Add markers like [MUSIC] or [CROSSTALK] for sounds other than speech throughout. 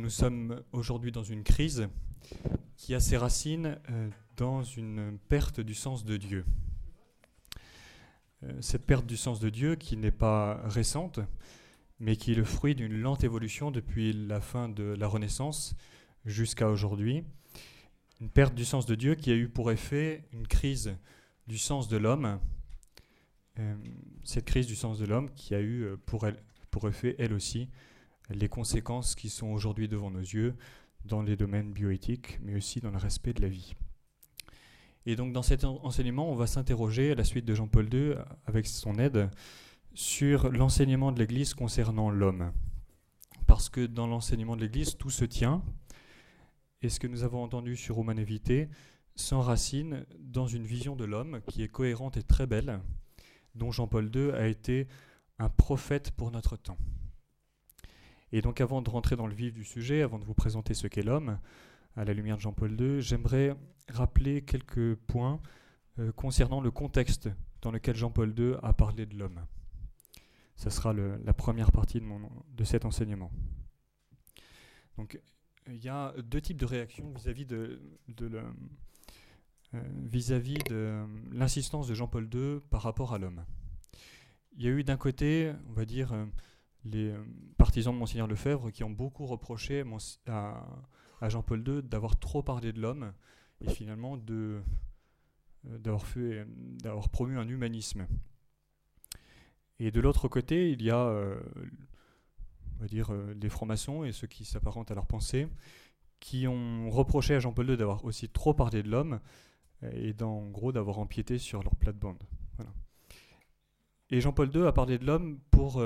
nous sommes aujourd'hui dans une crise qui a ses racines euh, dans une perte du sens de Dieu. Euh, cette perte du sens de Dieu qui n'est pas récente, mais qui est le fruit d'une lente évolution depuis la fin de la Renaissance jusqu'à aujourd'hui. Une perte du sens de Dieu qui a eu pour effet une crise du sens de l'homme. Euh, cette crise du sens de l'homme qui a eu pour, elle, pour effet, elle aussi, les conséquences qui sont aujourd'hui devant nos yeux dans les domaines bioéthiques, mais aussi dans le respect de la vie. Et donc dans cet enseignement, on va s'interroger à la suite de Jean-Paul II, avec son aide, sur l'enseignement de l'Église concernant l'homme. Parce que dans l'enseignement de l'Église, tout se tient, et ce que nous avons entendu sur Humanevité s'enracine dans une vision de l'homme qui est cohérente et très belle, dont Jean-Paul II a été un prophète pour notre temps. Et donc avant de rentrer dans le vif du sujet, avant de vous présenter ce qu'est l'homme, à la lumière de Jean-Paul II, j'aimerais rappeler quelques points euh, concernant le contexte dans lequel Jean-Paul II a parlé de l'homme. Ce sera la première partie de, cet enseignement. Donc, il y a deux types de réactions vis-à-vis de, de euh, l'insistance de Jean-Paul II par rapport à l'homme. Il y a eu d'un côté, on va dire, euh, les euh, partisans de Monseigneur Lefebvre qui ont beaucoup reproché à, Jean-Paul II d'avoir trop parlé de l'homme et finalement euh, d'avoir promu un humanisme. Et de l'autre côté, il y a euh, on va dire, les francs-maçons et ceux qui s'apparentent à leur pensée qui ont reproché à Jean-Paul II d'avoir aussi trop parlé de l'homme et en gros d'avoir empiété sur leur plate-bande. Et Jean-Paul II a parlé de l'homme pour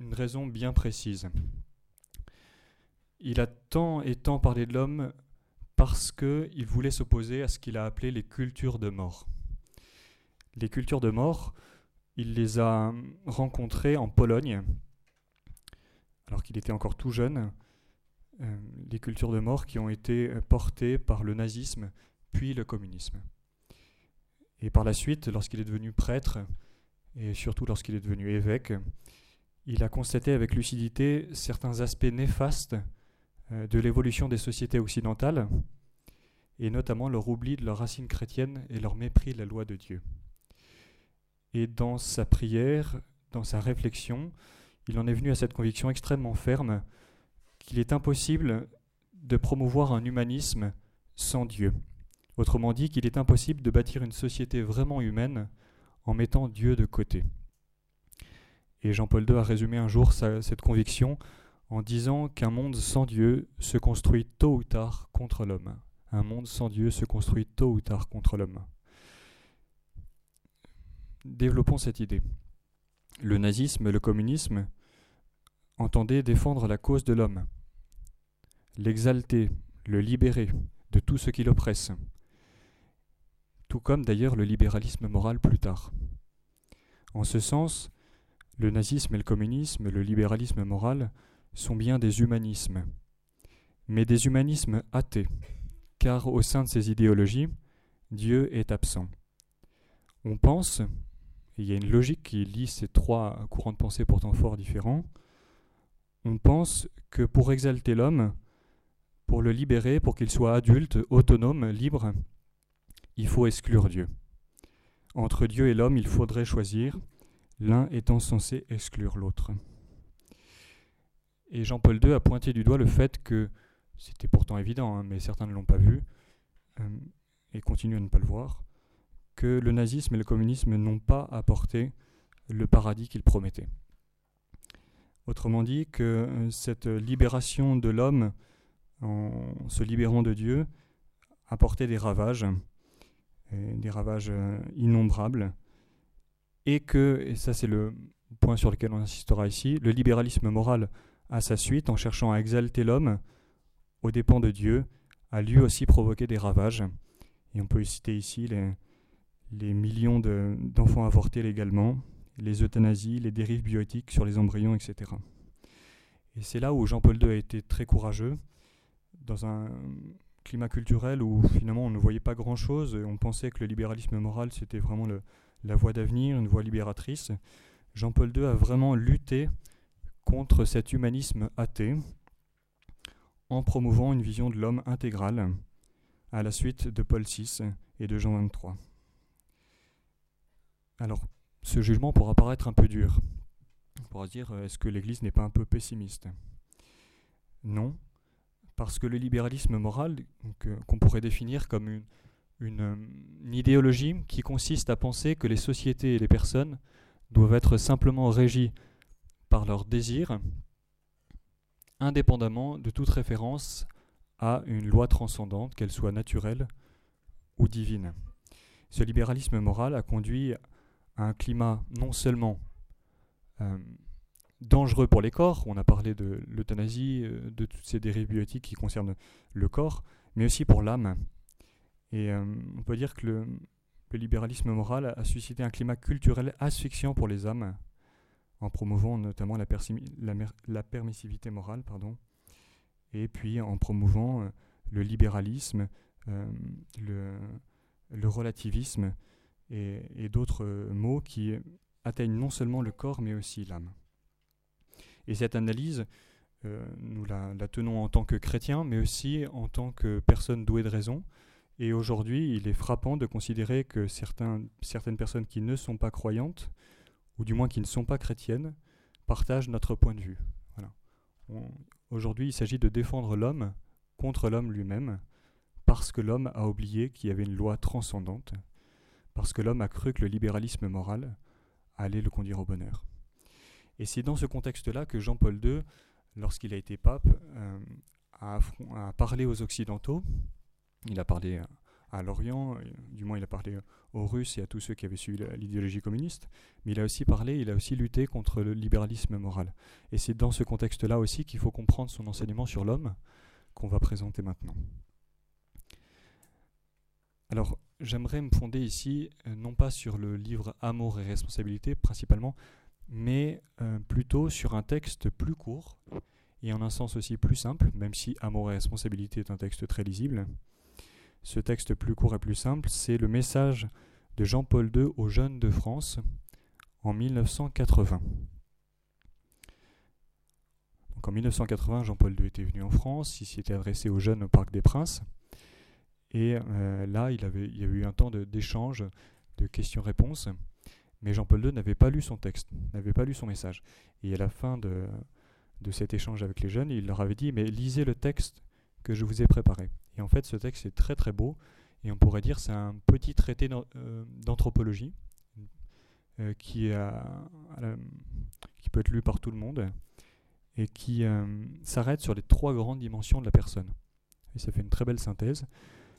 une raison bien précise. Il a tant et tant parlé de l'homme parce qu'il voulait s'opposer à ce qu'il a appelé les cultures de mort. Les cultures de mort, il les a rencontrées en Pologne, alors qu'il était encore tout jeune, euh, les cultures de mort qui ont été portées par le nazisme puis le communisme. Et par la suite, lorsqu'il est devenu prêtre, et surtout lorsqu'il est devenu évêque, il a constaté avec lucidité certains aspects néfastes euh, de l'évolution des sociétés occidentales, et notamment leur oubli de leurs racines chrétiennes et leur mépris de la loi de Dieu. Et dans sa prière, dans sa réflexion, il en est venu à cette conviction extrêmement ferme qu'il est impossible de promouvoir un humanisme sans Dieu. Autrement dit, qu'il est impossible de bâtir une société vraiment humaine en mettant Dieu de côté. Et Jean-Paul II a résumé un jour cette conviction en disant qu'un monde sans Dieu se construit tôt ou tard contre l'homme. Un monde sans Dieu se construit tôt ou tard contre l'homme. Développons cette idée. Le nazisme le communisme entendaient défendre la cause de l'homme, l'exalter, le libérer de tout ce qui l'oppresse, tout comme d'ailleurs le libéralisme moral plus tard. En ce sens, le nazisme et le communisme, le libéralisme moral, sont bien des humanismes, mais des humanismes athées, car au sein de ces idéologies, Dieu est absent. On pense, et il y a une logique qui lie ces trois courants de pensée pourtant fort différents, on pense que pour exalter l'homme, pour le libérer, pour qu'il soit adulte, autonome, libre, il faut exclure Dieu. Entre Dieu et l'homme, il faudrait choisir, l'un étant censé exclure l'autre. Et Jean-Paul II a pointé du doigt le fait que, c'était pourtant évident, hein, mais certains ne l'ont pas vu, euh, et continuent à ne pas le voir, que le nazisme et le communisme n'ont pas apporté le paradis qu'ils promettaient. Autrement dit, que euh, cette libération de l'homme en se libérant de Dieu apportait des ravages, des ravages euh, innombrables, et que, et ça c'est le point sur lequel on insistera ici, le libéralisme moral à sa suite, en cherchant à exalter l'homme aux dépens de Dieu, a lui aussi provoqué des ravages. Et on peut citer ici les, millions d'enfants avortés légalement, les euthanasies, les dérives bioéthiques sur les embryons, etc. Et c'est là où Jean-Paul II a été très courageux, dans un climat culturel où finalement on ne voyait pas grand-chose, on pensait que le libéralisme moral c'était vraiment le, la voie d'avenir, une voie libératrice, Jean-Paul II a vraiment lutté contre cet humanisme athée en promouvant une vision de l'homme intégral à la suite de Paul VI et de Jean XXIII. Alors, ce jugement pourra paraître un peu dur. On pourra dire, euh, est-ce que l'Église n'est pas un peu pessimiste? Non, parce que le libéralisme moral, qu'on pourrait définir comme une, une, idéologie qui consiste à penser que les sociétés et les personnes doivent être simplement régies par leurs désirs, indépendamment de toute référence à une loi transcendante, qu'elle soit naturelle ou divine. Ce libéralisme moral a conduit à un climat non seulement euh, dangereux pour les corps, on a parlé de l'euthanasie, euh, de toutes ces dérives biotiques qui concernent le corps, mais aussi pour l'âme. Et euh, on peut dire que le, libéralisme moral a suscité un climat culturel asphyxiant pour les âmes, en promouvant notamment la, permissivité morale, pardon, et puis en promouvant le libéralisme, le, le, relativisme et, d'autres mots qui atteignent non seulement le corps mais aussi l'âme. Et cette analyse, euh, nous la, tenons en tant que chrétiens, mais aussi en tant que personnes douées de raison. Et aujourd'hui, il est frappant de considérer que certaines personnes qui ne sont pas croyantes, ou du moins qui ne sont pas chrétiennes, partagent notre point de vue. Aujourd'hui, il s'agit de défendre l'homme contre l'homme lui-même, parce que l'homme a oublié qu'il y avait une loi transcendante, parce que l'homme a cru que le libéralisme moral allait le conduire au bonheur. Et c'est dans ce contexte-là que Jean-Paul II, lorsqu'il a été pape, euh, a, parlé aux Occidentaux. Il a parlé à l'Orient, du moins il a parlé aux Russes et à tous ceux qui avaient suivi l'idéologie communiste, mais il a aussi parlé, il a aussi lutté contre le libéralisme moral. Et c'est dans ce contexte-là aussi qu'il faut comprendre son enseignement sur l'homme qu'on va présenter maintenant. Alors, j'aimerais me fonder ici, euh, non pas sur le livre Amour et responsabilité principalement, mais euh, plutôt sur un texte plus court et en un sens aussi plus simple, même si Amour et responsabilité est un texte très lisible. Ce texte plus court et plus simple, c'est le message de Jean-Paul II aux jeunes de France en 1980. Donc en 1980, Jean-Paul II était venu en France, il s'y était adressé aux jeunes au Parc des Princes, et euh, là, il, y avait eu un temps d'échange, de questions-réponses. Mais Jean-Paul II n'avait pas lu son texte, n'avait pas lu son message. Et à la fin de cet échange avec les jeunes, il leur avait dit, mais lisez le texte que je vous ai préparé. Et en fait, ce texte est très très beau, et on pourrait dire c'est un petit traité euh, d'anthropologie euh, qui, peut être lu par tout le monde, et qui euh, s'arrête sur les trois grandes dimensions de la personne. Et ça fait une très belle synthèse.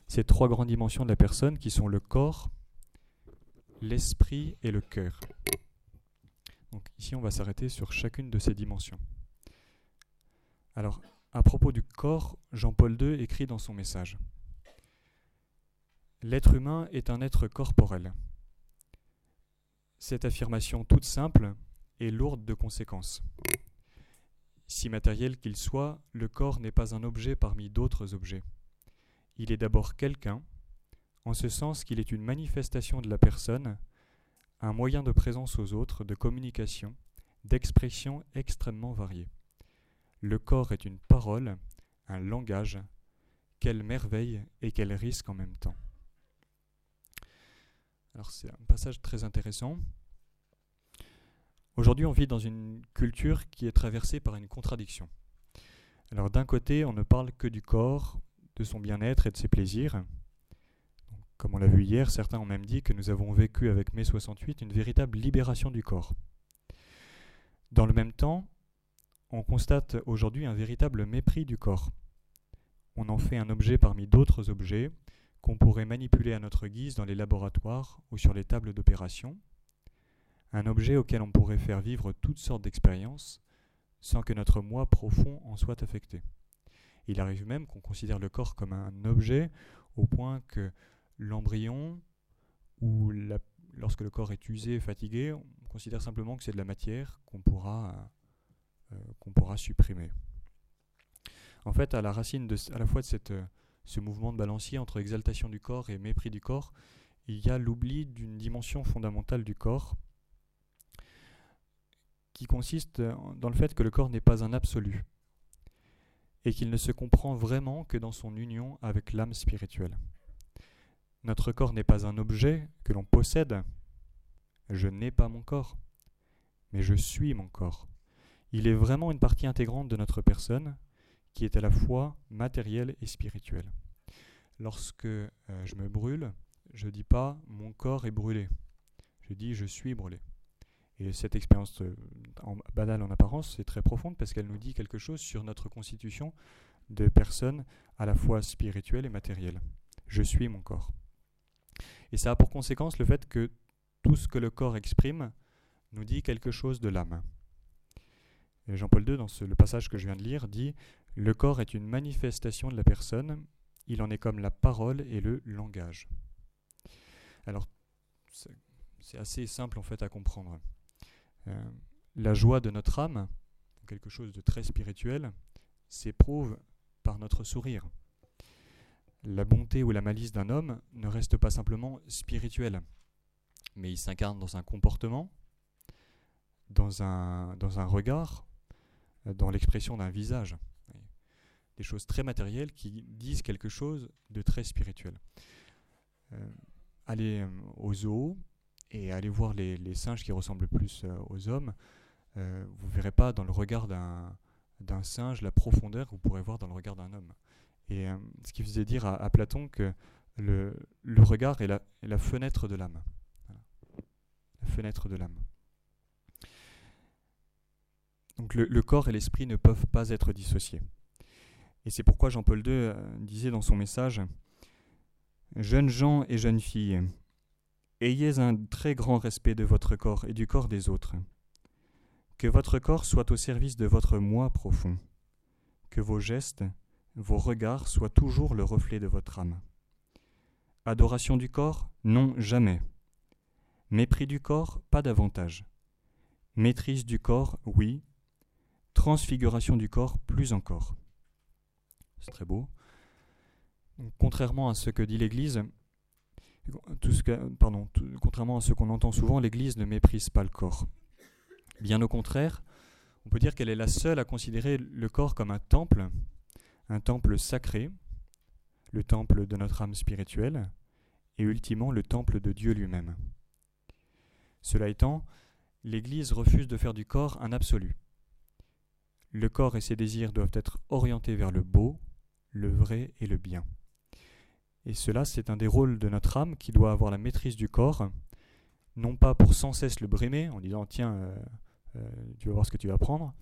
Ces trois grandes dimensions de la personne qui sont le corps, l'esprit et le cœur. Donc ici, on va s'arrêter sur chacune de ces dimensions. Alors, à propos du corps, Jean-Paul II écrit dans son message L'être humain est un être corporel. Cette affirmation toute simple est lourde de conséquences. Si matériel qu'il soit, le corps n'est pas un objet parmi d'autres objets. Il est d'abord quelqu'un, en ce sens qu'il est une manifestation de la personne, un moyen de présence aux autres, de communication, d'expression extrêmement variée. Le corps est une parole, un langage, quelle merveille et quel risque en même temps. Alors c'est un passage très intéressant. Aujourd'hui, on vit dans une culture qui est traversée par une contradiction. Alors d'un côté, on ne parle que du corps, de son bien-être et de ses plaisirs. Comme on l'a vu hier, certains ont même dit que nous avons vécu avec mai 68 une véritable libération du corps. Dans le même temps, on constate aujourd'hui un véritable mépris du corps. On en fait un objet parmi d'autres objets qu'on pourrait manipuler à notre guise dans les laboratoires ou sur les tables d'opération, un objet auquel on pourrait faire vivre toutes sortes d'expériences sans que notre moi profond en soit affecté. Il arrive même qu'on considère le corps comme un objet au point que l'embryon, ou lorsque le corps est usé, fatigué, on considère simplement que c'est de la matière qu'on pourra, qu'on pourra supprimer. En fait, à la racine de, à la fois de cette, ce mouvement de balancier entre exaltation du corps et mépris du corps, il y a l'oubli d'une dimension fondamentale du corps qui consiste dans le fait que le corps n'est pas un absolu et qu'il ne se comprend vraiment que dans son union avec l'âme spirituelle. Notre corps n'est pas un objet que l'on possède. Je n'ai pas mon corps, mais je suis mon corps. Il est vraiment une partie intégrante de notre personne qui est à la fois matérielle et spirituelle. Lorsque euh, je me brûle, je ne dis pas mon corps est brûlé. Je dis je suis brûlé. Et cette expérience euh, banale en apparence, c'est très profonde parce qu'elle nous dit quelque chose sur notre constitution de personnes à la fois spirituelle et matérielle. Je suis mon corps. Et ça a pour conséquence le fait que tout ce que le corps exprime nous dit quelque chose de l'âme. Jean-Paul II, dans le passage que je viens de lire, dit Le corps est une manifestation de la personne, il en est comme la parole et le langage. Alors, c'est assez simple en fait à comprendre. Euh, la joie de notre âme, quelque chose de très spirituel, s'éprouve par notre sourire. La bonté ou la malice d'un homme ne reste pas simplement spirituelle, mais il s'incarne dans un comportement, dans un, dans un regard, dans l'expression d'un visage. Des choses très matérielles qui disent quelque chose de très spirituel. Euh, allez euh, aux zoos et allez voir les, singes qui ressemblent plus euh, aux hommes. vous ne verrez pas dans le regard d'un singe la profondeur que vous pourrez voir dans le regard d'un homme. Et ce qui faisait dire à, Platon que le, regard est la fenêtre de l'âme. La fenêtre de l'âme. Donc le, corps et l'esprit ne peuvent pas être dissociés. Et c'est pourquoi Jean-Paul II euh, disait dans son message Jeunes gens et jeunes filles, ayez un très grand respect de votre corps et du corps des autres. Que votre corps soit au service de votre moi profond. Que vos gestes, vos regards soient toujours le reflet de votre âme. Adoration du corps Non, jamais. Mépris du corps Pas davantage. Maîtrise du corps Oui, transfiguration du corps plus encore. C'est très beau. contrairement à ce que dit l'Église, contrairement à ce qu'on entend souvent, l'Église ne méprise pas le corps. Bien au contraire, on peut dire qu'elle est la seule à considérer le corps comme un temple, un temple sacré, le temple de notre âme spirituelle, et ultimement le temple de Dieu lui-même. Cela étant, l'Église refuse de faire du corps un absolu. Le corps et ses désirs doivent être orientés vers le beau, le vrai et le bien. Et cela, c'est un des rôles de notre âme qui doit avoir la maîtrise du corps, non pas pour sans cesse le brimer en disant tiens, euh, euh, tu vas voir ce que tu vas prendre,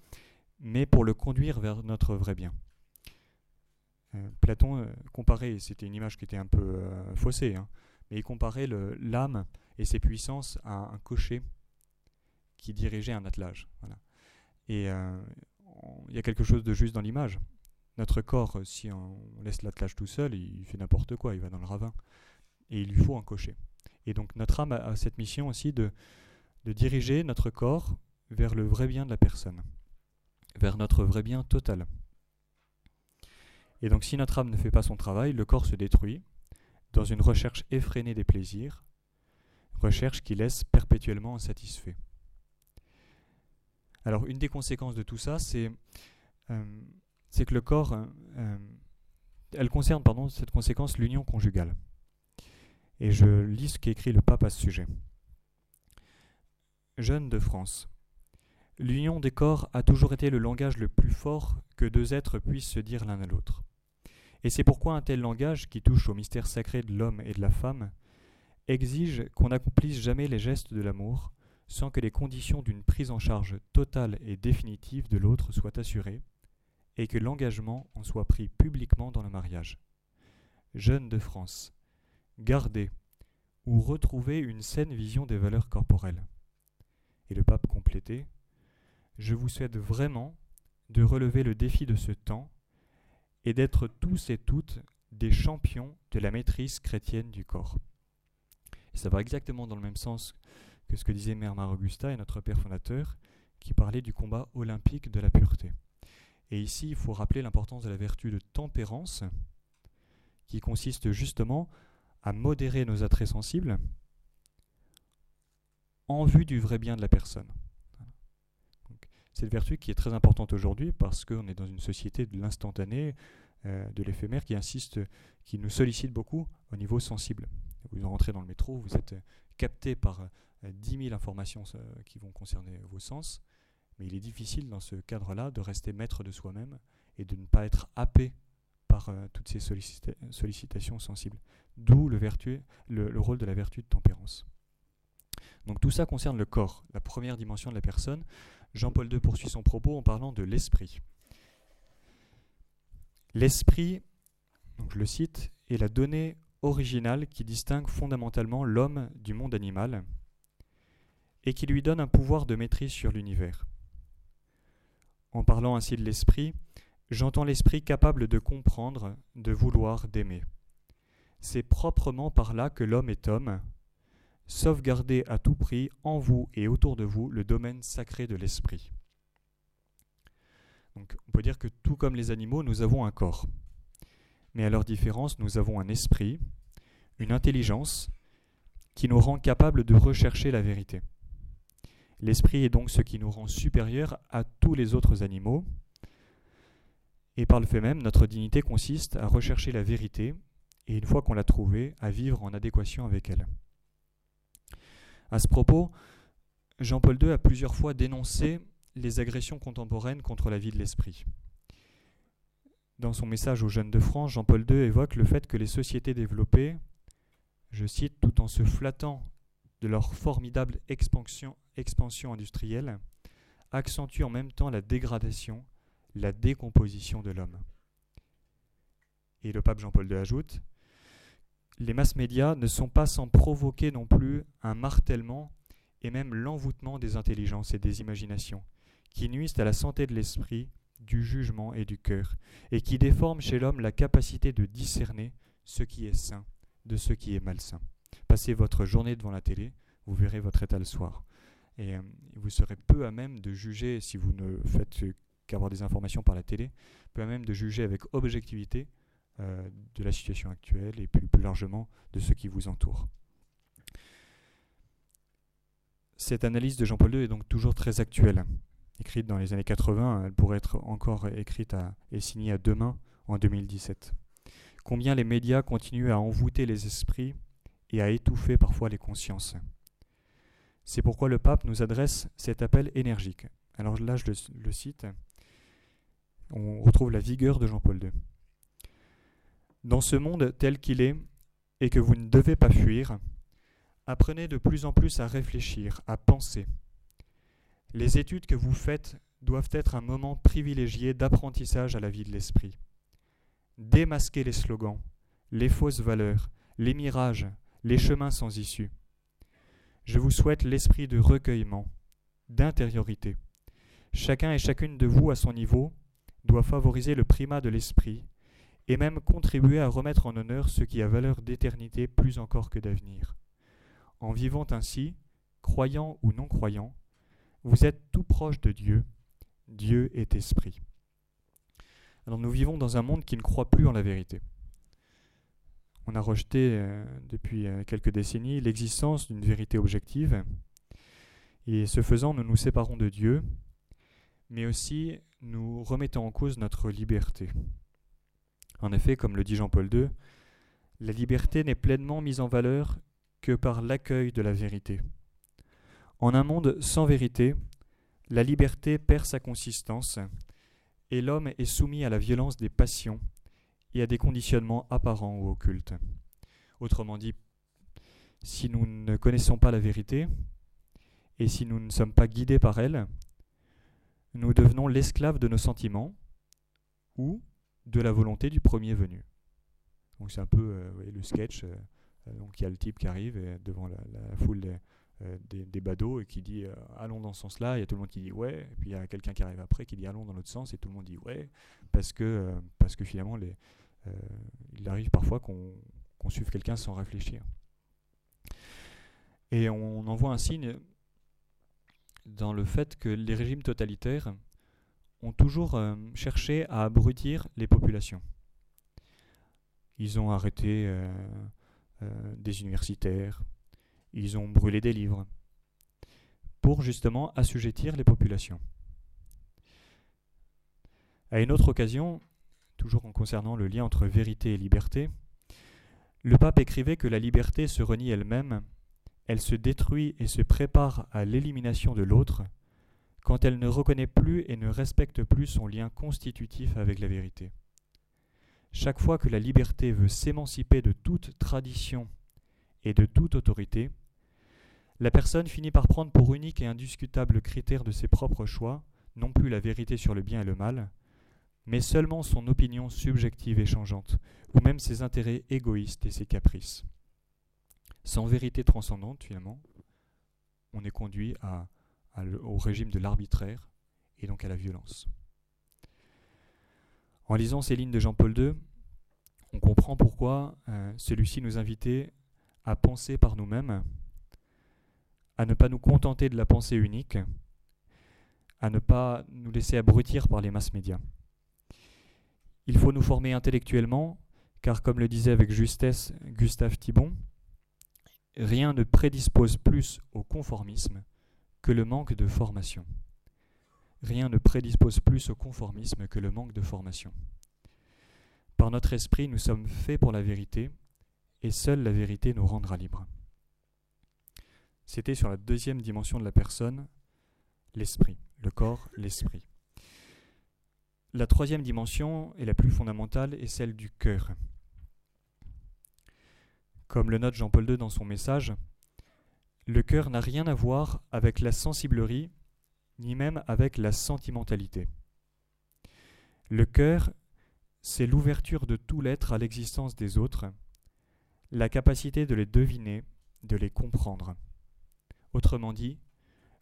mais pour le conduire vers notre vrai bien. Euh, Platon comparait, c'était une image qui était un peu faussée, hein, mais il comparait l'âme et ses puissances à un cocher qui dirigeait un attelage. Il y a quelque chose de juste dans l'image. Notre corps, si on laisse l'attelage tout seul, il fait n'importe quoi, il va dans le ravin. Et il lui faut un cocher. Et donc notre âme a cette mission aussi de, de diriger notre corps vers le vrai bien de la personne, vers notre vrai bien total. Et donc si notre âme ne fait pas son travail, le corps se détruit dans une recherche effrénée des plaisirs, recherche qui laisse perpétuellement insatisfait. Alors, une des conséquences de tout ça, c'est euh, que le corps, euh, elle concerne, pardon, cette conséquence, l'union conjugale. Et je lis ce qu'écrit le pape à ce sujet. Jeune de France, l'union des corps a toujours été le langage le plus fort que deux êtres puissent se dire l'un à l'autre. Et c'est pourquoi un tel langage, qui touche au mystère sacré de l'homme et de la femme, exige qu'on n'accomplisse jamais les gestes de l'amour, sans que les conditions d'une prise en charge totale et définitive de l'autre soient assurées, et que l'engagement en soit pris publiquement dans le mariage. Jeunes de France, gardez ou retrouvez une saine vision des valeurs corporelles. Et le pape complétait Je vous souhaite vraiment de relever le défi de ce temps et d'être tous et toutes des champions de la maîtrise chrétienne du corps. Ça va exactement dans le même sens que ce que disait Mère Mère Augusta et notre père fondateur, qui parlait du combat olympique de la pureté. Et ici, il faut rappeler l'importance de la vertu de tempérance, qui consiste justement à modérer nos attraits sensibles en vue du vrai bien de la personne. Cette vertu qui est très importante aujourd'hui parce qu'on est dans une société de l'instantané, euh, de l'éphémère qui insiste, qui nous sollicite beaucoup au niveau sensible. Vous rentrez dans le métro, vous êtes capté par 10 000 informations qui vont concerner vos sens, mais il est difficile dans ce cadre-là de rester maître de soi-même et de ne pas être happé par euh, toutes ces sollicitations sensibles. D'où le, le, rôle de la vertu de tempérance. Donc tout ça concerne le corps, la première dimension de la personne. Jean-Paul II poursuit son propos en parlant de l'esprit. L'esprit, je le cite, est la donnée originale qui distingue fondamentalement l'homme du monde animal et qui lui donne un pouvoir de maîtrise sur l'univers. En parlant ainsi de l'esprit, j'entends l'esprit capable de comprendre, de vouloir, d'aimer. C'est proprement par là que l'homme est homme. Sauvegardez à tout prix, en vous et autour de vous, le domaine sacré de l'esprit. On peut dire que tout comme les animaux, nous avons un corps. Mais à leur différence, nous avons un esprit, une intelligence qui nous rend capables de rechercher la vérité. L'esprit est donc ce qui nous rend supérieurs à tous les autres animaux. Et par le fait même, notre dignité consiste à rechercher la vérité et une fois qu'on l'a trouvée, à vivre en adéquation avec elle. À ce propos, Jean-Paul II a plusieurs fois dénoncé les agressions contemporaines contre la vie de l'esprit. Dans son message aux jeunes de France, Jean-Paul II évoque le fait que les sociétés développées, je cite, tout en se flattant de leur formidable expansion, industrielle, accentue en même temps la dégradation, la décomposition de l'homme. Et le pape Jean-Paul II ajoute Les masses médias ne sont pas sans provoquer non plus un martèlement et même l'envoûtement des intelligences et des imaginations, qui nuisent à la santé de l'esprit, du jugement et du cœur, et qui déforment chez l'homme la capacité de discerner ce qui est sain de ce qui est malsain. Passez votre journée devant la télé, vous verrez votre état le soir. Et euh, vous serez peu à même de juger, si vous ne faites qu'avoir des informations par la télé, peu à même de juger avec objectivité euh, de la situation actuelle et plus, plus largement de ce qui vous entoure. Cette analyse de Jean-Paul II est donc toujours très actuelle. Écrite dans les années 80, elle pourrait être encore écrite et signée à demain en 2017. Combien les médias continuent à envoûter les esprits et à étouffer parfois les consciences. C'est pourquoi le pape nous adresse cet appel énergique. Alors là, je le, cite. On retrouve la vigueur de Jean-Paul II. Dans ce monde tel qu'il est, et que vous ne devez pas fuir, apprenez de plus en plus à réfléchir, à penser. Les études que vous faites doivent être un moment privilégié d'apprentissage à la vie de l'esprit. Démasquez les slogans, les fausses valeurs, les mirages, les chemins sans issue. Je vous souhaite l'esprit de recueillement, d'intériorité. Chacun et chacune de vous à son niveau doit favoriser le primat de l'esprit et même contribuer à remettre en honneur ce qui a valeur d'éternité plus encore que d'avenir. En vivant ainsi, croyant ou non croyant, vous êtes tout proche de Dieu. Dieu est esprit. Alors nous vivons dans un monde qui ne croit plus en la vérité on a rejeté euh, depuis euh, quelques décennies l'existence d'une vérité objective. Et ce faisant, nous nous séparons de Dieu, mais aussi nous remettons en cause notre liberté. En effet, comme le dit Jean-Paul II, la liberté n'est pleinement mise en valeur que par l'accueil de la vérité. En un monde sans vérité, la liberté perd sa consistance et l'homme est soumis à la violence des passions et à des conditionnements apparents ou occultes. Autrement dit, si nous ne connaissons pas la vérité, et si nous ne sommes pas guidés par elle, nous devenons l'esclave de nos sentiments ou de la volonté du premier venu. Donc c'est un peu euh, le sketch. Euh, donc il y a le type qui arrive devant la, foule euh, des, badauds et qui dit allons dans ce sens-là. Il y a tout le monde qui dit ouais. Et puis il y a quelqu'un qui arrive après qui dit allons dans l'autre sens et tout le monde dit ouais parce que parce que finalement les euh, il arrive parfois qu'on suive quelqu'un sans réfléchir. Et on en voit un signe dans le fait que les régimes totalitaires ont toujours euh, cherché à abrutir les populations. Ils ont arrêté euh, des universitaires, ils ont brûlé des livres, pour justement assujettir les populations. À une autre occasion, toujours en concernant le lien entre vérité et liberté, le pape écrivait que la liberté se renie elle-même, elle se détruit et se prépare à l'élimination de l'autre quand elle ne reconnaît plus et ne respecte plus son lien constitutif avec la vérité. Chaque fois que la liberté veut s'émanciper de toute tradition et de toute autorité, la personne finit par prendre pour unique et indiscutable critère de ses propres choix, non plus la vérité sur le bien et le mal, mais seulement son opinion subjective et changeante, ou même ses intérêts égoïstes et ses caprices. Sans vérité transcendante, finalement, on est conduit au régime de l'arbitraire et donc à la violence. En lisant ces lignes de Jean-Paul II, on comprend pourquoi euh, celui-ci nous invitait à penser par nous-mêmes, à ne pas nous contenter de la pensée unique, à ne pas nous laisser abrutir par les masses médias. Il faut nous former intellectuellement, car comme le disait avec justesse Gustave Thibon, rien ne prédispose plus au conformisme que le manque de formation. Rien ne prédispose plus au conformisme que le manque de formation. Par notre esprit, nous sommes faits pour la vérité, et seule la vérité nous rendra libres. C'était sur la deuxième dimension de la personne, l'esprit, le corps, l'esprit. La troisième dimension, et la plus fondamentale, est celle du cœur. Comme le note Jean-Paul II dans son message, le cœur n'a rien à voir avec la sensiblerie, ni même avec la sentimentalité. Le cœur c'est l'ouverture de tout l'être à l'existence des autres, la capacité de les deviner, de les comprendre. Autrement dit,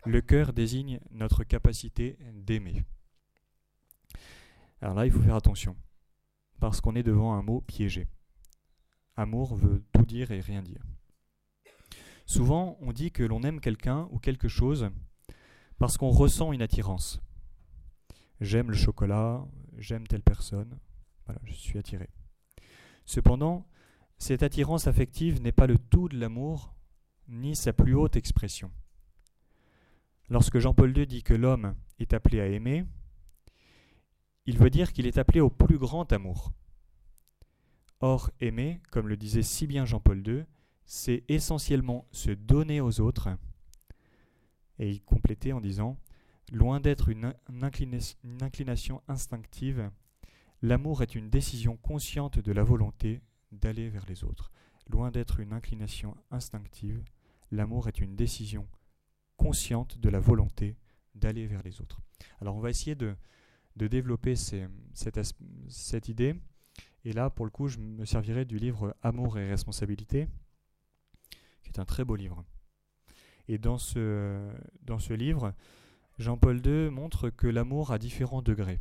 le cœur désigne notre capacité d'aimer. Alors là, il faut faire attention, parce qu'on est devant un mot piégé. Amour veut tout dire et rien dire. Souvent, on dit que l'on aime quelqu'un ou quelque chose parce qu'on ressent une attirance. J'aime le chocolat, j'aime telle personne, je suis attiré. Cependant, cette attirance affective n'est pas le tout de l'amour, ni sa plus haute expression. Lorsque Jean-Paul II dit que l'homme est appelé à aimer, il veut dire qu'il est appelé au plus grand amour. Or, aimer, comme le disait si bien Jean-Paul II, c'est essentiellement se donner aux autres. Et il complétait en disant Loin d'être une, inclination instinctive, L'amour est une décision consciente de la volonté d'aller vers les autres. Loin d'être une inclination instinctive, l'amour est une décision consciente de la volonté d'aller vers les autres. Alors on va essayer de, développer cette, idée. Et là, pour le coup, je me servirai du livre Amour et responsabilité, qui est un très beau livre. Et dans ce, dans ce livre, Jean-Paul II montre que l'amour a différents degrés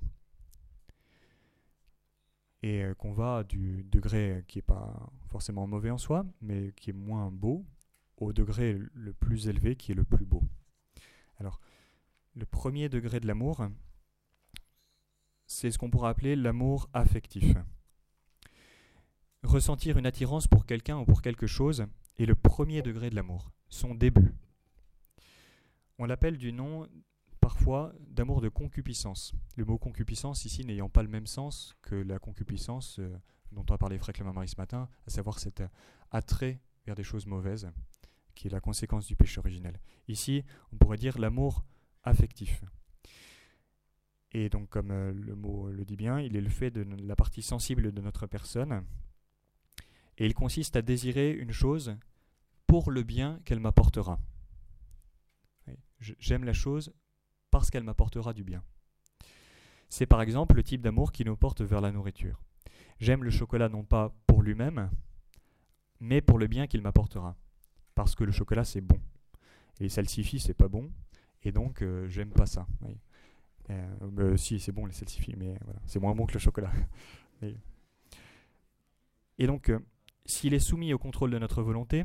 et euh, qu'on va du degré qui n'est pas forcément mauvais en soi, mais qui est moins beau, au degré le plus élevé qui est le plus beau. Alors, le premier degré de l'amour, c'est ce qu'on pourrait appeler l'amour affectif. Ressentir une attirance pour quelqu'un ou pour quelque chose est le premier degré de l'amour, son début. On l'appelle du nom parfois d'amour de concupiscence. Le mot concupiscence ici n'ayant pas le même sens que la concupiscence euh, dont on a parlé fréquemment Marie ce matin, à savoir cet attrait vers des choses mauvaises, qui est la conséquence du péché originel. Ici, on pourrait dire l'amour affectif. Et donc, comme euh, le mot le dit bien, il est le fait de la partie sensible de notre personne, et il consiste à désirer une chose pour le bien qu'elle m'apportera. J'aime la chose parce qu'elle m'apportera du bien. C'est par exemple le type d'amour qui nous porte vers la nourriture. J'aime le chocolat non pas pour lui-même, mais pour le bien qu'il m'apportera. Parce que le chocolat c'est bon. Et les salsifis c'est pas bon, et donc euh, j'aime pas ça. Euh, si c'est bon les salsifis, mais voilà, c'est moins bon que le chocolat. [LAUGHS] et donc, euh, s'il est soumis au contrôle de notre volonté,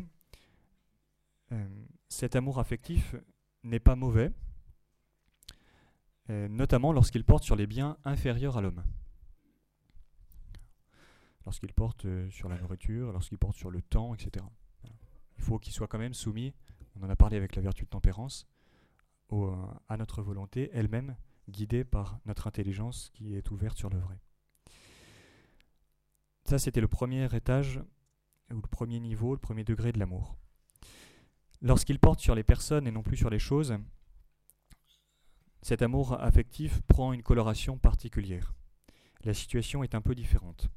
cet amour affectif n'est pas mauvais, euh, notamment lorsqu'il porte sur les biens inférieurs à l'homme. Lorsqu'il porte euh, sur la nourriture, lorsqu'il porte sur le temps, etc. Il faut qu'il soit quand même soumis, on en a parlé avec la vertu de tempérance, euh, à notre volonté elle-même, guidés par notre intelligence qui est ouverte sur le vrai. Ça, c'était le premier étage, ou le premier niveau, le premier degré de l'amour. Lorsqu'il porte sur les personnes et non plus sur les choses, cet amour affectif prend une coloration particulière. La situation est un peu différente.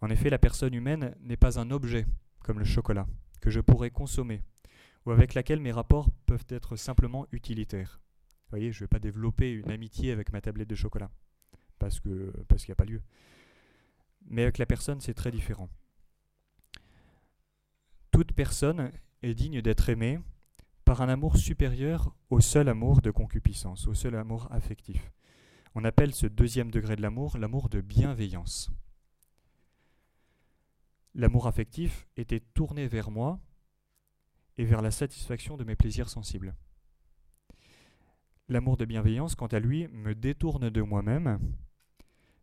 En effet, la personne humaine n'est pas un objet, comme le chocolat, que je pourrais consommer, ou avec laquelle mes rapports peuvent être simplement utilitaires. Vous voyez, je ne vais pas développer une amitié avec ma tablette de chocolat, parce que parce qu'il n'y a pas lieu. Mais avec la personne, c'est très différent. Toute personne est digne d'être aimée par un amour supérieur au seul amour de concupiscence, au seul amour affectif. On appelle ce deuxième degré de l'amour l'amour de bienveillance. L'amour affectif était tourné vers moi et vers la satisfaction de mes plaisirs sensibles. L'amour de bienveillance, quant à lui, me détourne de moi-même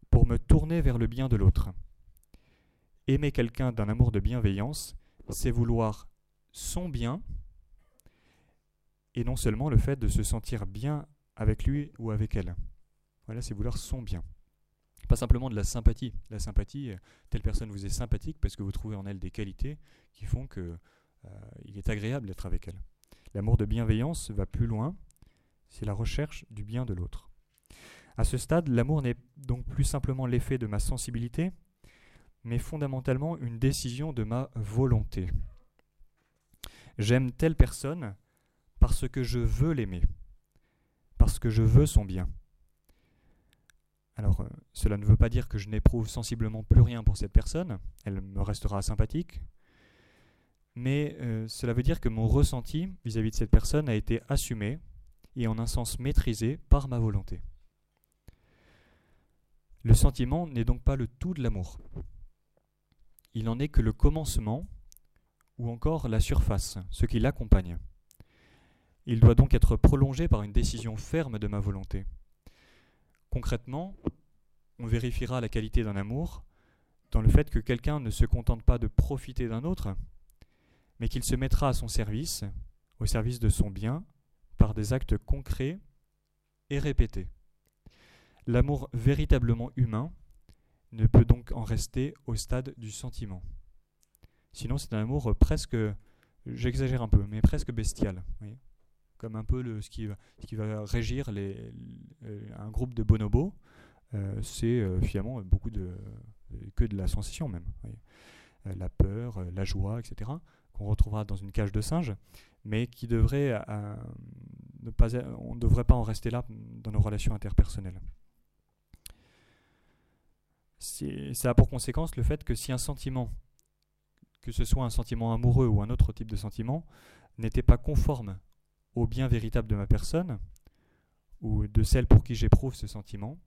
pour me tourner vers le bien de l'autre. Aimer quelqu'un d'un amour de bienveillance, c'est vouloir son bien, et non seulement le fait de se sentir bien avec lui ou avec elle. Voilà, c'est vouloir son bien. Pas simplement de la sympathie. La sympathie, euh, telle personne vous est sympathique parce que vous trouvez en elle des qualités qui font qu'il euh, est agréable d'être avec elle. L'amour de bienveillance va plus loin, c'est la recherche du bien de l'autre. À ce stade, l'amour n'est donc plus simplement l'effet de ma sensibilité, mais fondamentalement une décision de ma volonté. J'aime telle personne parce que je veux l'aimer, parce que je veux son bien. Alors, euh, cela ne veut pas dire que je n'éprouve sensiblement plus rien pour cette personne, elle me restera sympathique, mais euh, cela veut dire que mon ressenti vis-à-vis de cette personne a été assumé et en un sens maîtrisé par ma volonté. Le sentiment n'est donc pas le tout de l'amour. Il n'en est que le commencement ou encore la surface, ce qui l'accompagne. Il doit donc être prolongé par une décision ferme de ma volonté. Concrètement, on vérifiera la qualité d'un amour dans le fait que quelqu'un ne se contente pas de profiter d'un autre, mais qu'il se mettra à son service, au service de son bien, par des actes concrets et répétés. L'amour véritablement humain ne peut donc en rester au stade du sentiment. Sinon, c'est un amour presque, j'exagère un peu, mais presque bestial comme un peu le, ce, qui, va régir un groupe de bonobos, euh, c'est euh, finalement beaucoup de que de la sensation même. Euh, la peur, la joie, etc., qu'on retrouvera dans une cage de singe, mais qui devrait ne pas, on ne devrait pas en rester là dans nos relations interpersonnelles. Ça a pour conséquence le fait que si un sentiment, que ce soit un sentiment amoureux ou un autre type de sentiment, n'était pas conforme au bien véritable de ma personne, ou de celle pour qui j'éprouve ce sentiment,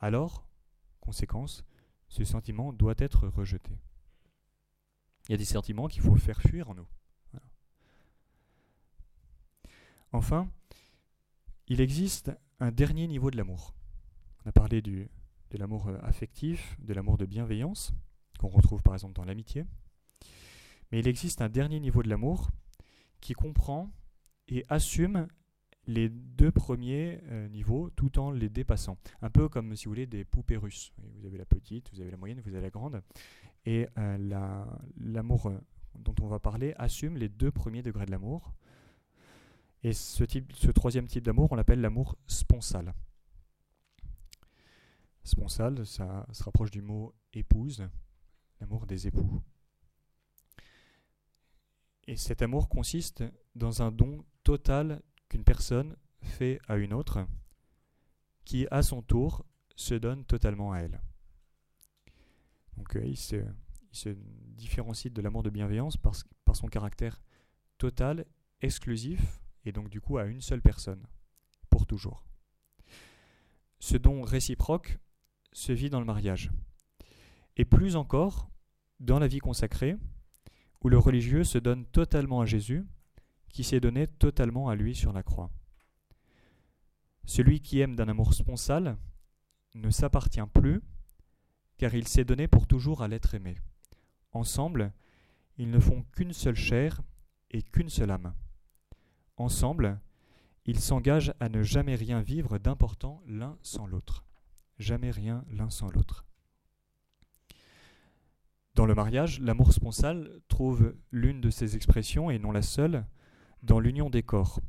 alors, conséquence, ce sentiment doit être rejeté. Il y a des sentiments qu'il faut faire fuir en nous. Enfin, il existe un dernier niveau de l'amour. On a parlé du, de l'amour euh, affectif, de l'amour de bienveillance, qu'on retrouve par exemple dans l'amitié. Mais il existe un dernier niveau de l'amour qui comprend et assume les deux premiers euh, niveaux tout en les dépassant. Un peu comme, si vous voulez, des poupées russes. Vous avez la petite, vous avez la moyenne, vous avez la grande. Et euh, l'amour dont on va parler assume les deux premiers degrés de l'amour. Et ce, type, ce troisième type d'amour, on l'appelle l'amour sponsal. Sponsal, ça se rapproche du mot épouse, l'amour des époux. Et cet amour consiste dans un don total qu'une personne fait à une autre, qui à son tour se donne totalement à elle. Donc euh, il, se, différencie de l'amour de bienveillance par, par son caractère total, exclusif, et donc du coup à une seule personne, pour toujours. Ce don réciproque se vit dans le mariage, et plus encore dans la vie consacrée, où le religieux se donne totalement à Jésus qui s'est donné totalement à lui sur la croix. Celui qui aime d'un amour sponsal ne s'appartient plus, car il s'est donné pour toujours à l'être aimé. Ensemble, ils ne font qu'une seule chair et qu'une seule âme. Ensemble, ils s'engagent à ne jamais rien vivre d'important l'un sans l'autre. Jamais rien l'un sans l'autre. Dans le mariage, l'amour sponsal trouve l'une de ses expressions, et non la seule, dans l'union des corps.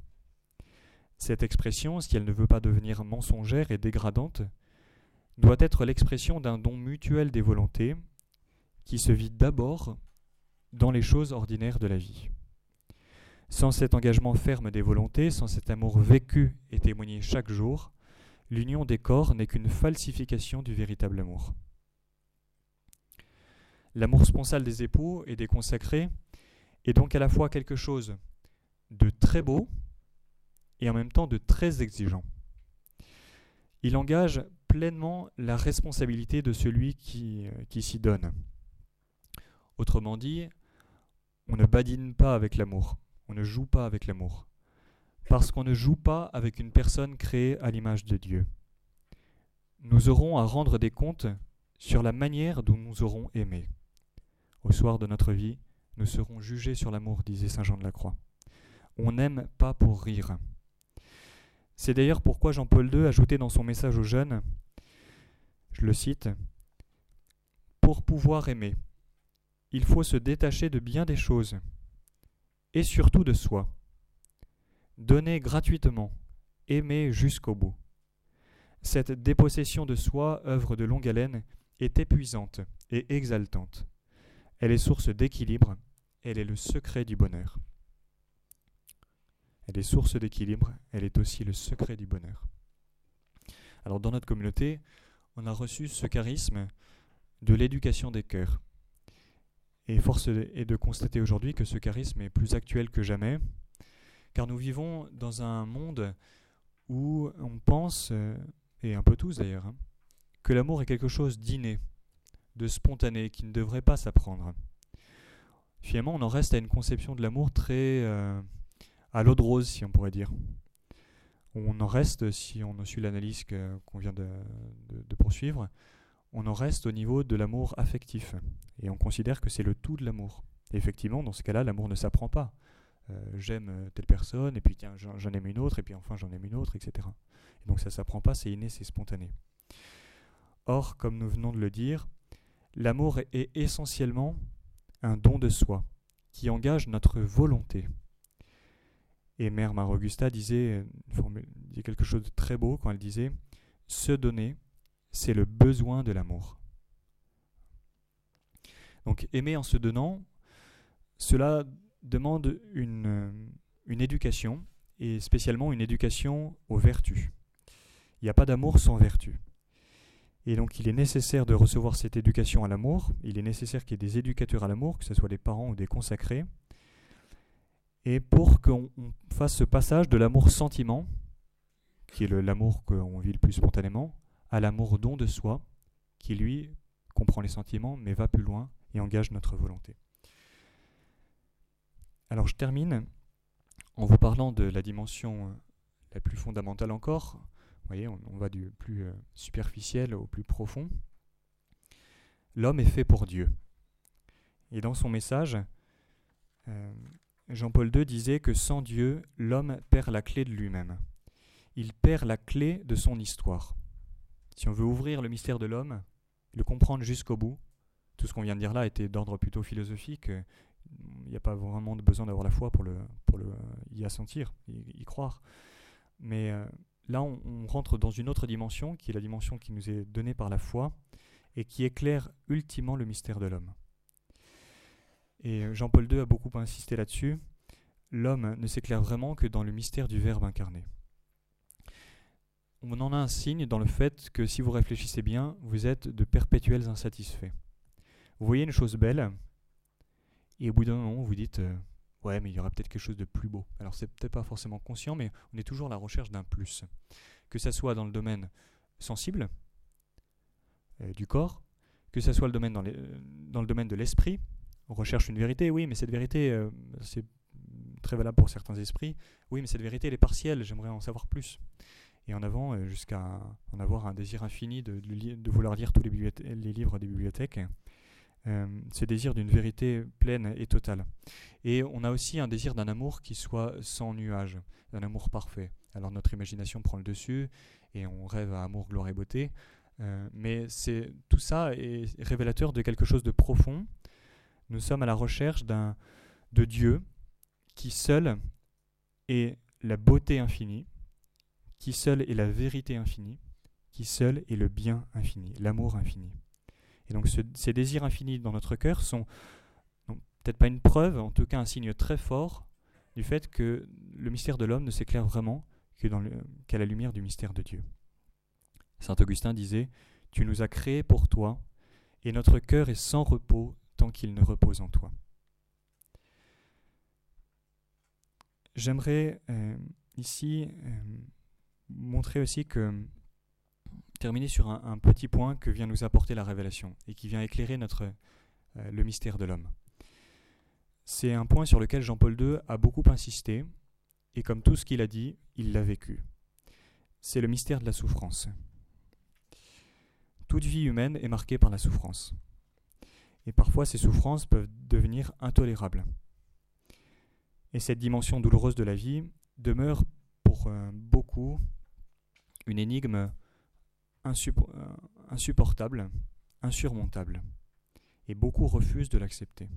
Cette expression, si elle ne veut pas devenir mensongère et dégradante, doit être l'expression d'un don mutuel des volontés qui se vit d'abord dans les choses ordinaires de la vie. Sans cet engagement ferme des volontés, sans cet amour vécu et témoigné chaque jour, l'union des corps n'est qu'une falsification du véritable amour. L'amour sponsal des époux et des consacrés est donc à la fois quelque chose de très beau et en même temps de très exigeant. Il engage pleinement la responsabilité de celui qui, euh, qui s'y donne. Autrement dit, on ne badine pas avec l'amour, on ne joue pas avec l'amour, parce qu'on ne joue pas avec une personne créée à l'image de Dieu. Nous aurons à rendre des comptes sur la manière dont nous aurons aimé. Au soir de notre vie, nous serons jugés sur l'amour, disait Saint Jean de la Croix. On n'aime pas pour rire. C'est d'ailleurs pourquoi Jean-Paul II ajoutait dans son message aux jeunes, je le cite, Pour pouvoir aimer, il faut se détacher de bien des choses, et surtout de soi. Donner gratuitement, aimer jusqu'au bout. Cette dépossession de soi, œuvre de longue haleine, est épuisante et exaltante. Elle est source d'équilibre, elle est le secret du bonheur. Elle est source d'équilibre, elle est aussi le secret du bonheur. Alors dans notre communauté, on a reçu ce charisme de l'éducation des cœurs. Et force est de constater aujourd'hui que ce charisme est plus actuel que jamais, car nous vivons dans un monde où on pense, euh, et un peu tous d'ailleurs, hein, que l'amour est quelque chose d'inné, de spontané, qui ne devrait pas s'apprendre. Finalement, on en reste à une conception de l'amour très euh, à l'eau de rose, si on pourrait dire. On en reste, si on suit l'analyse qu'on vient de poursuivre, on en reste au niveau de l'amour affectif. Et on considère que c'est le tout de l'amour. effectivement, dans ce cas-là, l'amour ne s'apprend pas. Euh, j'aime euh, telle personne, et puis tiens, j'en aime une autre, et puis enfin j'en aime une autre, etc. Et donc ça s'apprend pas, c'est inné, c'est spontané. Or, comme nous venons de le dire, l'amour est essentiellement un don de soi, qui engage notre volonté. Et Mère Mère Augusta disait, disait quelque chose de très beau quand elle disait Se donner, c'est le besoin de l'amour. Donc aimer en se donnant, cela demande une, une éducation, et spécialement une éducation aux vertus. Il n'y a pas d'amour sans vertu. Et donc il est nécessaire de recevoir cette éducation à l'amour, il est nécessaire qu'il y ait des éducateurs à l'amour, que ce soit des parents ou des consacrés, et pour qu'on fasse ce passage de l'amour-sentiment, qui est l'amour qu'on vit le plus spontanément, à l'amour don de soi, qui lui comprend les sentiments, mais va plus loin et engage notre volonté. Alors je termine en vous parlant de la dimension euh, la plus fondamentale encore. Vous voyez, on, va du plus euh, superficiel au plus profond. L'homme est fait pour Dieu. Et dans son message, euh, Jean-Paul II disait que sans Dieu, l'homme perd la clé de lui-même. Il perd la clé de son histoire. Si on veut ouvrir le mystère de l'homme, le comprendre jusqu'au bout, tout ce qu'on vient de dire là était d'ordre plutôt philosophique. Il n'y a pas vraiment besoin d'avoir la foi pour, y assentir, y, croire. Mais euh, là, on, rentre dans une autre dimension, qui est la dimension qui nous est donnée par la foi, et qui éclaire ultimement le mystère de l'homme. Et Jean-Paul II a beaucoup insisté là-dessus. L'homme ne s'éclaire vraiment que dans le mystère du Verbe incarné on en a un signe dans le fait que si vous réfléchissez bien, vous êtes de perpétuels insatisfaits. Vous voyez une chose belle, et au bout d'un moment, vous dites euh, Ouais, mais il y aura peut-être quelque chose de plus beau. Alors, c'est peut-être pas forcément conscient, mais on est toujours à la recherche d'un plus. Que ce soit dans le domaine sensible, euh, du corps, que ce soit le domaine dans, dans, le domaine de l'esprit. On recherche une vérité, oui, mais cette vérité, euh, c'est très valable pour certains esprits. Oui, mais cette vérité, elle est partielle, j'aimerais en savoir plus et en avant euh, jusqu'à en avoir un désir infini de, vouloir lire tous les, livres des bibliothèques. ce désir d'une vérité pleine et totale. Et on a aussi un désir d'un amour qui soit sans nuage, d'un amour parfait. Alors notre imagination prend le dessus et on rêve à amour, gloire et beauté, mais c'est tout ça est révélateur de quelque chose de profond. Nous sommes à la recherche d'un de Dieu qui seul est la beauté infinie, qui seul est la vérité infinie, qui seul est le bien infini, l'amour infini. Et donc ces désirs infinis dans notre cœur sont peut-être pas une preuve, en tout cas un signe très fort du fait que le mystère de l'homme ne s'éclaire vraiment qu'à la lumière du mystère de Dieu. Saint Augustin disait Tu nous as créés pour toi, et notre cœur est sans repos tant qu'il ne repose en toi. J'aimerais euh, ici euh, montrer aussi que terminer sur un, petit point que vient nous apporter la révélation et qui vient éclairer notre, euh, le mystère de l'homme. C'est un point sur lequel Jean-Paul II a beaucoup insisté et comme tout ce qu'il a dit, il l'a vécu. C'est le mystère de la souffrance. Toute vie humaine est marquée par la souffrance. Et parfois ces souffrances peuvent devenir intolérables. Et cette dimension douloureuse de la vie demeure pour euh, beaucoup une énigme euh, insupportable, insurmontable. Et beaucoup refusent de l'accepter.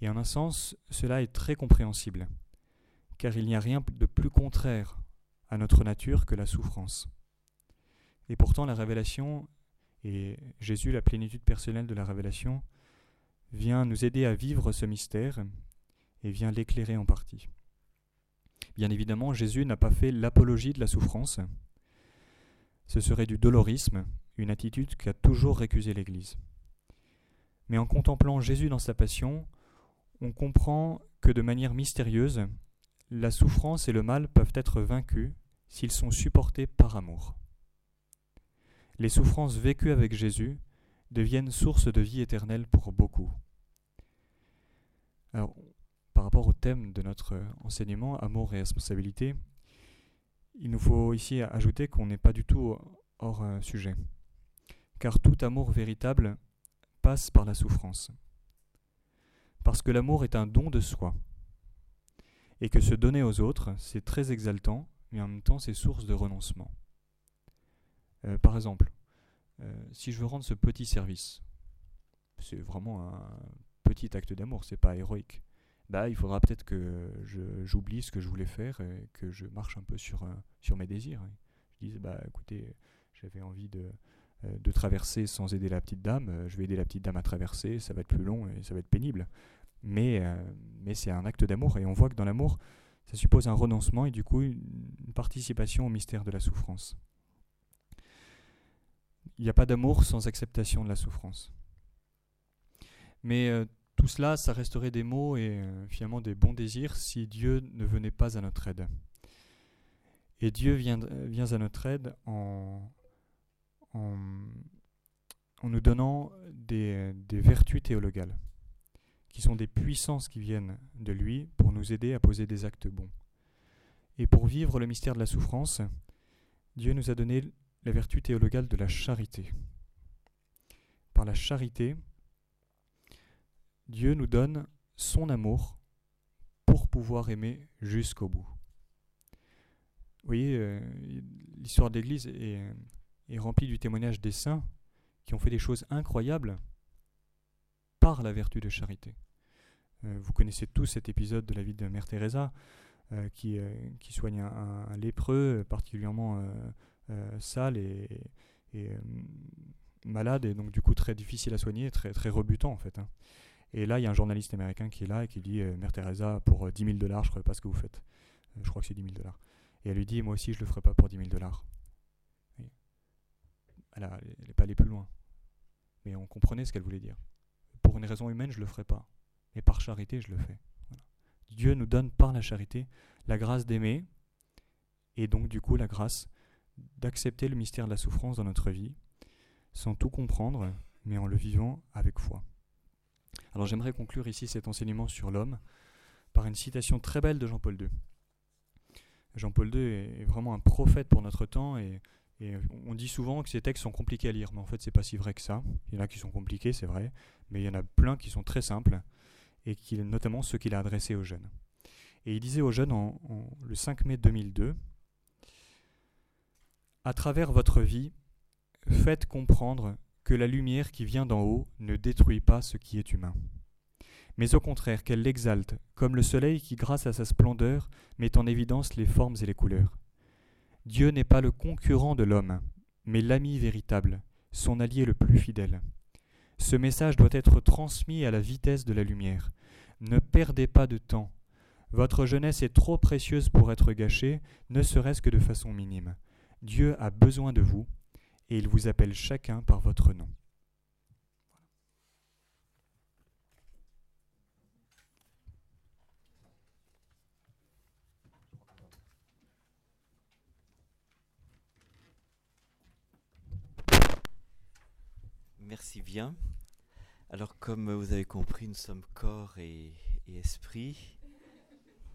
Et en un sens, cela est très compréhensible, car il n'y a rien de plus contraire à notre nature que la souffrance. Et pourtant la révélation, et Jésus, la plénitude personnelle de la révélation, vient nous aider à vivre ce mystère et vient l'éclairer en partie. Bien évidemment, Jésus n'a pas fait l'apologie de la souffrance. Ce serait du dolorisme, une attitude qui a toujours récusé l'Église. Mais en contemplant Jésus dans sa passion, on comprend que de manière mystérieuse, la souffrance et le mal peuvent être vaincus s'ils sont supportés par amour. Les souffrances vécues avec Jésus deviennent source de vie éternelle pour beaucoup. Alors, par rapport au thème de notre enseignement, amour et responsabilité, il nous faut ici ajouter qu'on n'est pas du tout hors euh, sujet. Car tout amour véritable passe par la souffrance. Parce que l'amour est un don de soi. Et que se donner aux autres, c'est très exaltant, mais en même temps c'est source de renoncement. Euh, par exemple, euh, si je veux rendre ce petit service, c'est vraiment un petit acte d'amour, c'est pas héroïque bah, il faudra peut-être que j'oublie ce que je voulais faire et que je marche un peu sur, euh, sur mes désirs. Je dis, bah, écoutez, j'avais envie de, euh, de traverser sans aider la petite dame, euh, je vais aider la petite dame à traverser, ça va être plus long et ça va être pénible. Mais, mais c'est un acte d'amour et on voit que dans l'amour, ça suppose un renoncement et du coup une participation au mystère de la souffrance. Il n'y a pas d'amour sans acceptation de la souffrance. Mais tout cela, ça resterait des mots et euh, finalement des bons désirs si Dieu ne venait pas à notre aide. Et Dieu vient, vient à notre aide en, en, nous donnant des vertus théologales, qui sont des puissances qui viennent de lui pour nous aider à poser des actes bons. Et pour vivre le mystère de la souffrance, Dieu nous a donné la vertu théologale de la charité. Par la charité, Dieu nous donne son amour pour pouvoir aimer jusqu'au bout. Vous voyez, euh, l'histoire de l'Église est, remplie du témoignage des saints qui ont fait des choses incroyables par la vertu de charité. Euh, vous connaissez tous cet épisode de la vie de Mère Teresa euh, qui, soigne un, lépreux particulièrement sale et, malade et donc du coup très difficile à soigner, très, très rebutant en fait. Hein. Et là, il y a un journaliste américain qui est là et qui dit euh, Mère Teresa, pour 10 euh, 000 dollars, je ne ferai pas ce que vous faites. Euh, je crois que c'est 10 000 dollars. Et elle lui dit Moi aussi, je ne le ferai pas pour 10 000 dollars. Elle n'est pas allée plus loin. Mais on comprenait ce qu'elle voulait dire. Pour une raison humaine, je ne le ferai pas. Mais par charité, je le fais. Dieu nous donne par la charité la grâce d'aimer et donc du coup la grâce d'accepter le mystère de la souffrance dans notre vie sans tout comprendre, mais en le vivant avec foi. Alors j'aimerais conclure ici cet enseignement sur l'homme par une citation très belle de Jean-Paul II. Jean-Paul II est vraiment un prophète pour notre temps et on dit souvent que ces textes sont compliqués à lire, mais en fait, c'est pas si vrai que ça. Il y en a qui sont compliqués, c'est vrai, mais il y en a plein qui sont très simples, et qui, notamment ceux qu'il a adressés aux jeunes. Et il disait aux jeunes en, le 5 mai 2002 À travers votre vie, faites comprendre que la lumière qui vient d'en haut ne détruit pas ce qui est humain, mais au contraire qu'elle l'exalte, comme le soleil qui, grâce à sa splendeur, met en évidence les formes et les couleurs. Dieu n'est pas le concurrent de l'homme, mais l'ami véritable, son allié le plus fidèle. Ce message doit être transmis à la vitesse de la lumière. Ne perdez pas de temps. Votre jeunesse est trop précieuse pour être gâchée, ne serait-ce que de façon minime. Dieu a besoin de vous, et il vous appelle chacun par votre nom. Merci bien. Alors comme vous avez compris, nous sommes corps et, esprit.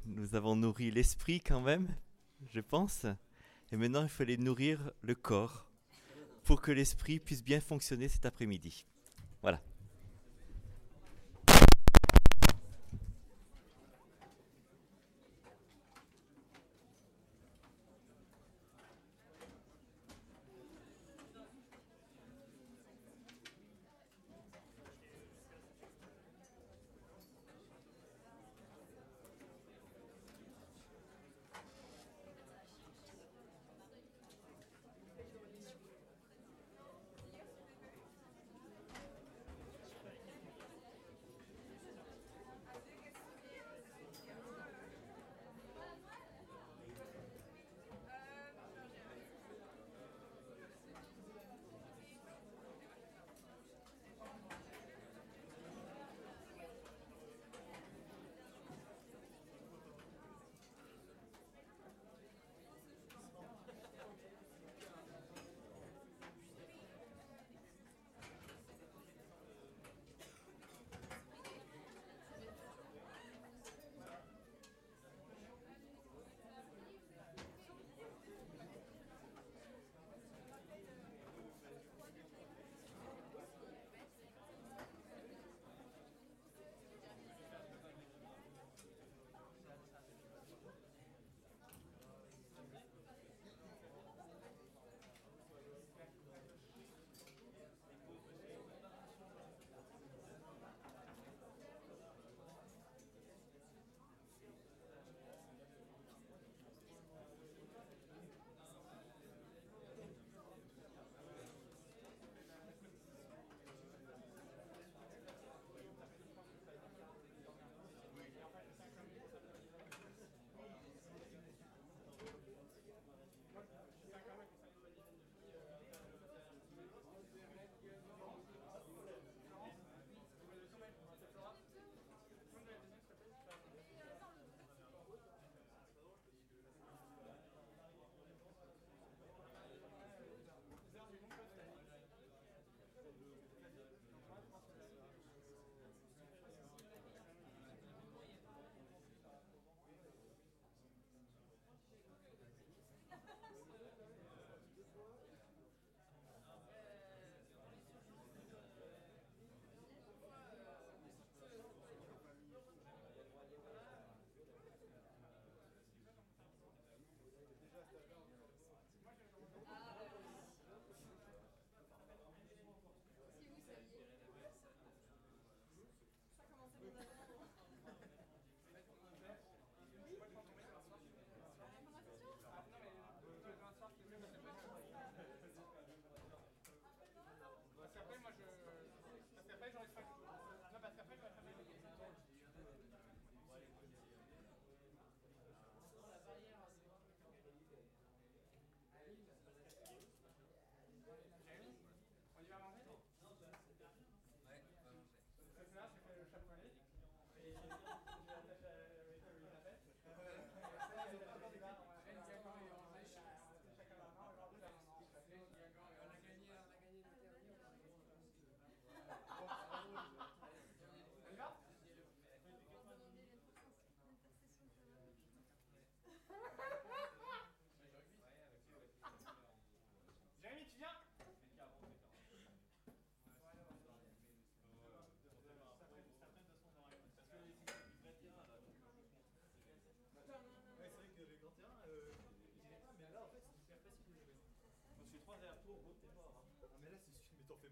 Nous avons nourri l'esprit quand même, je pense. Et maintenant, il fallait nourrir le corps pour que l'esprit puisse bien fonctionner cet après-midi. Voilà.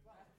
Bye.